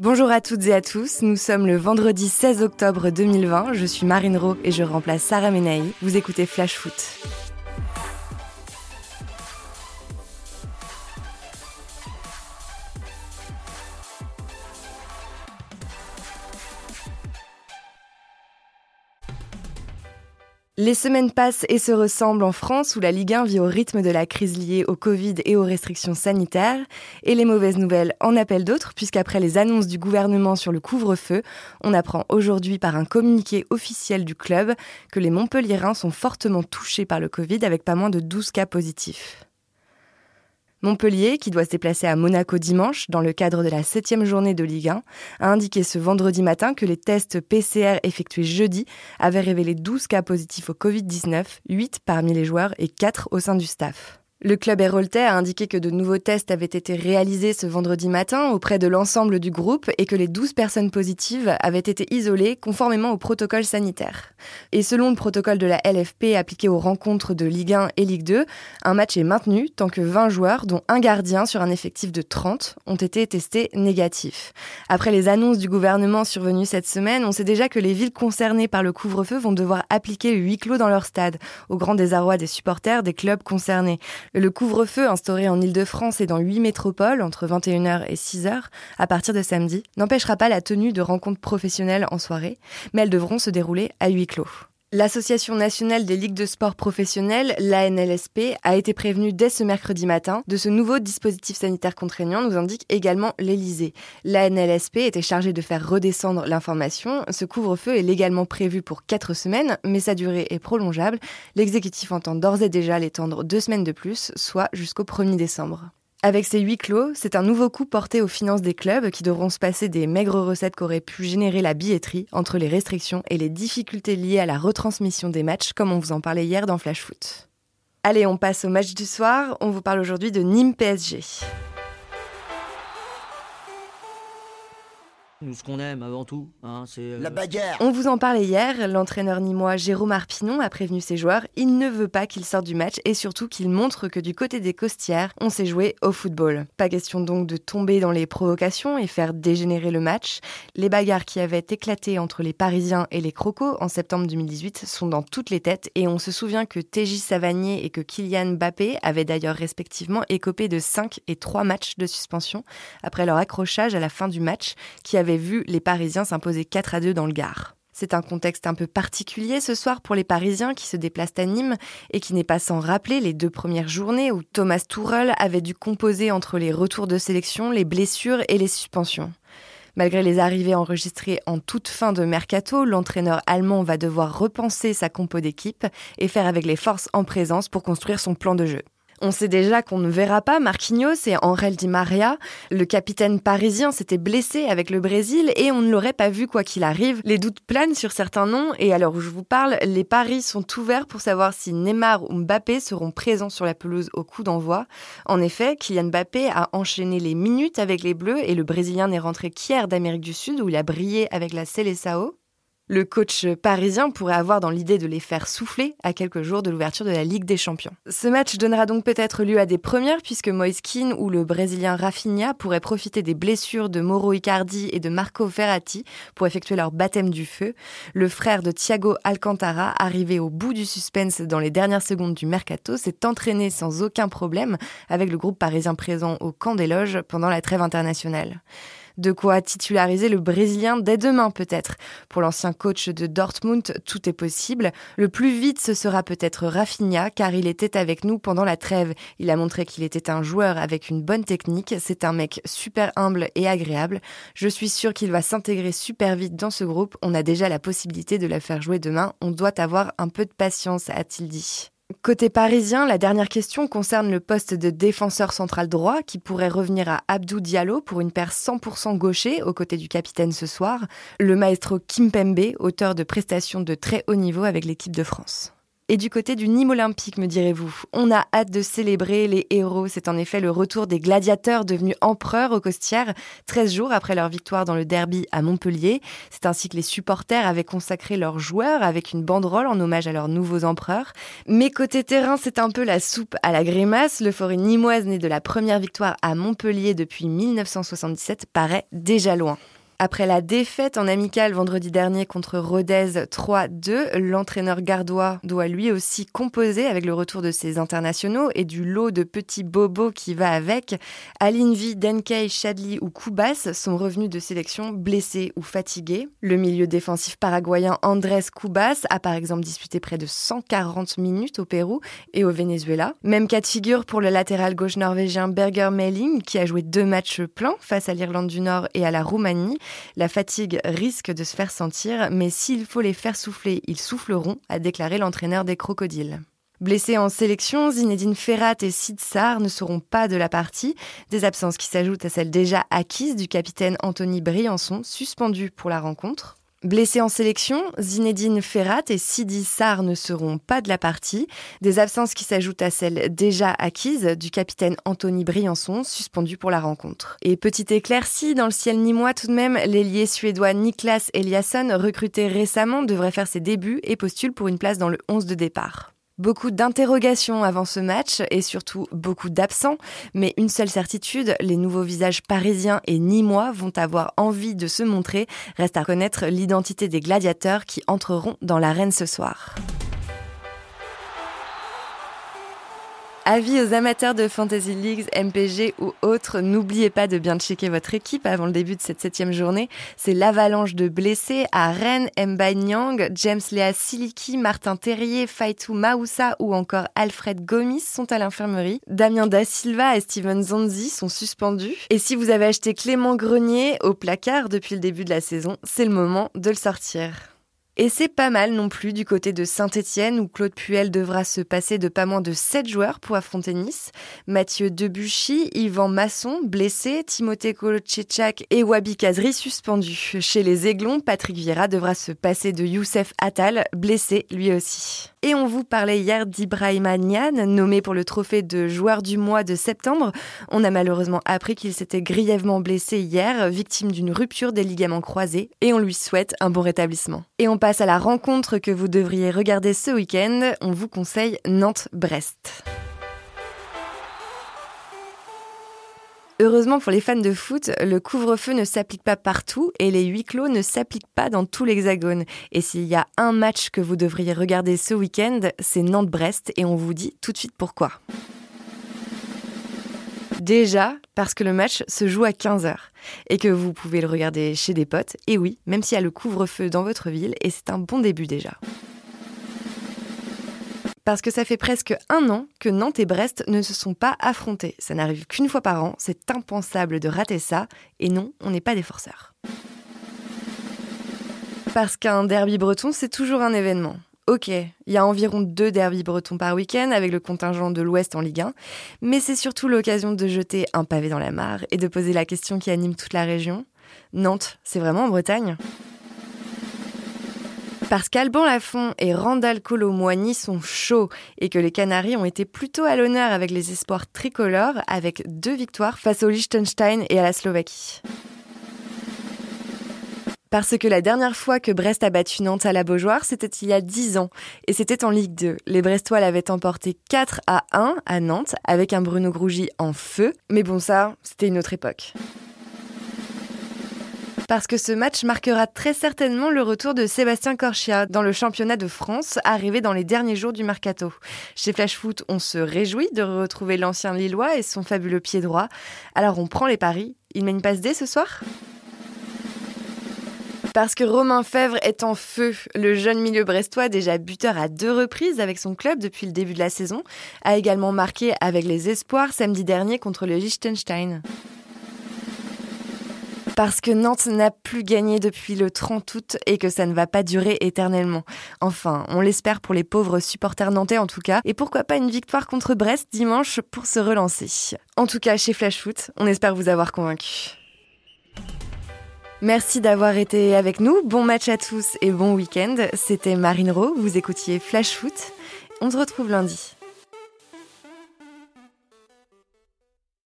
Bonjour à toutes et à tous, nous sommes le vendredi 16 octobre 2020, je suis Marine Rowe et je remplace Sarah Menaï. Vous écoutez Flash Foot. Les semaines passent et se ressemblent en France où la Ligue 1 vit au rythme de la crise liée au Covid et aux restrictions sanitaires. Et les mauvaises nouvelles en appellent d'autres puisqu'après les annonces du gouvernement sur le couvre-feu, on apprend aujourd'hui par un communiqué officiel du club que les Montpelliérains sont fortement touchés par le Covid avec pas moins de 12 cas positifs. Montpellier, qui doit se déplacer à Monaco dimanche dans le cadre de la septième journée de Ligue 1, a indiqué ce vendredi matin que les tests PCR effectués jeudi avaient révélé 12 cas positifs au Covid-19, 8 parmi les joueurs et 4 au sein du staff. Le club héroltais a indiqué que de nouveaux tests avaient été réalisés ce vendredi matin auprès de l'ensemble du groupe et que les 12 personnes positives avaient été isolées conformément au protocole sanitaire. Et selon le protocole de la LFP appliqué aux rencontres de Ligue 1 et Ligue 2, un match est maintenu tant que 20 joueurs, dont un gardien sur un effectif de 30, ont été testés négatifs. Après les annonces du gouvernement survenues cette semaine, on sait déjà que les villes concernées par le couvre-feu vont devoir appliquer le huis clos dans leur stade, au grand désarroi des supporters des clubs concernés. Le couvre-feu instauré en Ile-de-France et dans huit métropoles entre 21h et 6h à partir de samedi n'empêchera pas la tenue de rencontres professionnelles en soirée, mais elles devront se dérouler à huis clos. L'Association nationale des ligues de sport professionnelles, l'ANLSP, a été prévenue dès ce mercredi matin de ce nouveau dispositif sanitaire contraignant, nous indique également l'Elysée. L'ANLSP était chargée de faire redescendre l'information. Ce couvre-feu est légalement prévu pour quatre semaines, mais sa durée est prolongeable. L'exécutif entend d'ores et déjà l'étendre deux semaines de plus, soit jusqu'au 1er décembre. Avec ces huit clos, c'est un nouveau coup porté aux finances des clubs qui devront se passer des maigres recettes qu'aurait pu générer la billetterie entre les restrictions et les difficultés liées à la retransmission des matchs, comme on vous en parlait hier dans Flash Foot. Allez, on passe au match du soir. On vous parle aujourd'hui de Nîmes PSG. Nous, ce qu'on aime avant tout, hein, c'est. euh, La bagarre On vous en parlait hier, l'entraîneur nîmois Jérôme Arpinon a prévenu ses joueurs, il ne veut pas qu'ils sortent du match et surtout qu'ils montrent que du côté des costières, on sait jouer au football. Pas question donc de tomber dans les provocations et faire dégénérer le match. Les bagarres qui avaient éclaté entre les Parisiens et les Crocos en septembre 2018 sont dans toutes les têtes et on se souvient que TJ Savanier et que Kylian Mbappé avaient d'ailleurs respectivement écopé de 5 et 3 matchs de suspension après leur accrochage à la fin du match qui avait vu les Parisiens s'imposer 4 à 2 dans le Gard. C'est un contexte un peu particulier ce soir pour les Parisiens qui se déplacent à Nîmes et qui n'est pas sans rappeler les deux premières journées où Thomas Tuchel avait dû composer entre les retours de sélection, les blessures et les suspensions. Malgré les arrivées enregistrées en toute fin de mercato, l'entraîneur allemand va devoir repenser sa compo d'équipe et faire avec les forces en présence pour construire son plan de jeu. On sait déjà qu'on ne verra pas Marquinhos et Angel Di Maria. Le capitaine parisien s'était blessé avec le Brésil et on ne l'aurait pas vu quoi qu'il arrive. Les doutes planent sur certains noms et alors où je vous parle, les paris sont ouverts pour savoir si Neymar ou Mbappé seront présents sur la pelouse au coup d'envoi. En effet, Kylian Mbappé a enchaîné les minutes avec les Bleus et le Brésilien n'est rentré qu'hier d'Amérique du Sud où il a brillé avec la Seleção. Le coach parisien pourrait avoir dans l'idée de les faire souffler à quelques jours de l'ouverture de la Ligue des Champions. Ce match donnera donc peut-être lieu à des premières puisque Moise Kean ou le Brésilien Rafinha pourraient profiter des blessures de Mauro Icardi et de Marco Verratti pour effectuer leur baptême du feu. Le frère de Thiago Alcantara, arrivé au bout du suspense dans les dernières secondes du mercato, s'est entraîné sans aucun problème avec le groupe parisien présent au camp des loges pendant la trêve internationale. De quoi titulariser le Brésilien dès demain peut-être. Pour l'ancien coach de Dortmund, tout est possible. Le plus vite, ce sera peut-être Rafinha, car il était avec nous pendant la trêve. Il a montré qu'il était un joueur avec une bonne technique. C'est un mec super humble et agréable. Je suis sûre qu'il va s'intégrer super vite dans ce groupe. On a déjà la possibilité de la faire jouer demain. On doit avoir un peu de patience, a-t-il dit. Côté parisien, la dernière question concerne le poste de défenseur central droit qui pourrait revenir à Abdou Diallo pour une paire 100% gaucher aux côtés du capitaine ce soir, le maestro Kimpembe, auteur de prestations de très haut niveau avec l'équipe de France. Et du côté du Nîmes olympique, me direz-vous, on a hâte de célébrer les héros. C'est en effet le retour des gladiateurs devenus empereurs au Costières, 13 jours après leur victoire dans le derby à Montpellier. C'est ainsi que les supporters avaient consacré leurs joueurs avec une banderole en hommage à leurs nouveaux empereurs. Mais côté terrain, c'est un peu la soupe à la grimace. Le forêt nimoise, né de la première victoire à Montpellier depuis 1977, paraît déjà loin. Après la défaite en amical vendredi dernier contre Rodez 3-2, l'entraîneur gardois doit lui aussi composer avec le retour de ses internationaux et du lot de petits bobos qui va avec. Alinvi, Denkei, Chadli ou Koubas sont revenus de sélection blessés ou fatigués. Le milieu défensif paraguayen Andrés Koubas a par exemple disputé près de 140 minutes au Pérou et au Venezuela. Même cas de figure pour le latéral gauche norvégien Berger Melling qui a joué deux matchs pleins face à l'Irlande du Nord et à la Roumanie. La fatigue risque de se faire sentir, mais s'il faut les faire souffler, ils souffleront, a déclaré l'entraîneur des crocodiles. Blessés en sélection, Zinedine Ferrat et Sid Sarr ne seront pas de la partie, des absences qui s'ajoutent à celles déjà acquises du capitaine Anthony Briançon, suspendu pour la rencontre. Blessés en sélection, Zinedine Ferrat et Sidi Sarr ne seront pas de la partie. Des absences qui s'ajoutent à celles déjà acquises du capitaine Anthony Briançon, suspendu pour la rencontre. Et petite éclaircie, dans le ciel nîmois tout de même, l'ailier suédois Niklas Eliasson, recruté récemment, devrait faire ses débuts et postule pour une place dans le 11 de départ. Beaucoup d'interrogations avant ce match et surtout beaucoup d'absents, mais une seule certitude, les nouveaux visages parisiens et nîmois vont avoir envie de se montrer. Reste à connaître l'identité des gladiateurs qui entreront dans l'arène ce soir. Avis aux amateurs de Fantasy Leagues, MPG ou autres, n'oubliez pas de bien checker votre équipe avant le début de cette septième journée. C'est l'avalanche de blessés à Rennes, Mba Nyang, James Lea Siliki, Martin Terrier, Faitou Maoussa ou encore Alfred Gomis sont à l'infirmerie. Damien Da Silva et Steven Zonzi sont suspendus. Et si vous avez acheté Clément Grenier au placard depuis le début de la saison, c'est le moment de le sortir. Et c'est pas mal non plus du côté de Saint-Etienne où Claude Puel devra se passer de pas moins de 7 joueurs pour affronter Nice. Mathieu Debuchy, Yvan Masson, blessé, Timothée Kolotchechak et Wabi Kazri suspendus. Chez les Aiglons, Patrick Vieira devra se passer de Youssef Attal, blessé lui aussi. Et on vous parlait hier d'Ibrahima Nian, nommé pour le trophée de joueur du mois de septembre. On a malheureusement appris qu'il s'était grièvement blessé hier, victime d'une rupture des ligaments croisés, et on lui souhaite un bon rétablissement. Passe à la rencontre que vous devriez regarder ce week-end. On vous conseille Nantes-Brest. Heureusement pour les fans de foot, le couvre-feu ne s'applique pas partout et les huis clos ne s'appliquent pas dans tout l'hexagone. Et s'il y a un match que vous devriez regarder ce week-end, c'est Nantes-Brest et on vous dit tout de suite pourquoi. Déjà, parce que le match se joue à 15h et que vous pouvez le regarder chez des potes, et oui, même s'il y a le couvre-feu dans votre ville, et c'est un bon début déjà parce que ça fait presque un an que Nantes et Brest ne se sont pas affrontés. Ça n'arrive qu'une fois par an, c'est impensable de rater ça, et non, on n'est pas des forceurs. Parce qu'un derby breton, c'est toujours un événement. Ok, il y a environ deux derbys bretons par week-end avec le contingent de l'Ouest en Ligue 1, mais c'est surtout l'occasion de jeter un pavé dans la mare et de poser la question qui anime toute la région. Nantes, c'est vraiment en Bretagne parce qu'Alban Lafont et Randall Colo-Moigny sont chauds et que les Canaries ont été plutôt à l'honneur avec les espoirs tricolores avec deux victoires face au Liechtenstein et à la Slovaquie. Parce que la dernière fois que Brest a battu Nantes à la Beaujoire, c'était il y a 10 ans. Et c'était en Ligue 2. Les Brestois l'avaient emporté 4 à 1 à Nantes, avec un Bruno Grougy en feu. Mais bon, ça, c'était une autre époque parce que ce match marquera très certainement le retour de Sébastien Corchia dans le championnat de France, arrivé dans les derniers jours du mercato. Chez Flash Foot, on se réjouit de retrouver l'ancien Lillois et son fabuleux pied droit. Alors on prend les paris. Il met une passe D ce soir? Parce que Romain Fèvre est en feu. Le jeune milieu brestois, déjà buteur à deux reprises avec son club depuis le début de la saison, a également marqué avec les espoirs samedi dernier contre le Liechtenstein. Parce que Nantes n'a plus gagné depuis le 30 août et que ça ne va pas durer éternellement. Enfin, on l'espère pour les pauvres supporters nantais en tout cas. Et pourquoi pas une victoire contre Brest dimanche pour se relancer. En tout cas, chez Flash Foot, on espère vous avoir convaincu. Merci d'avoir été avec nous. Bon match à tous et bon week-end. C'était Marine Rowe. Vous écoutiez Flash Foot. On se retrouve lundi.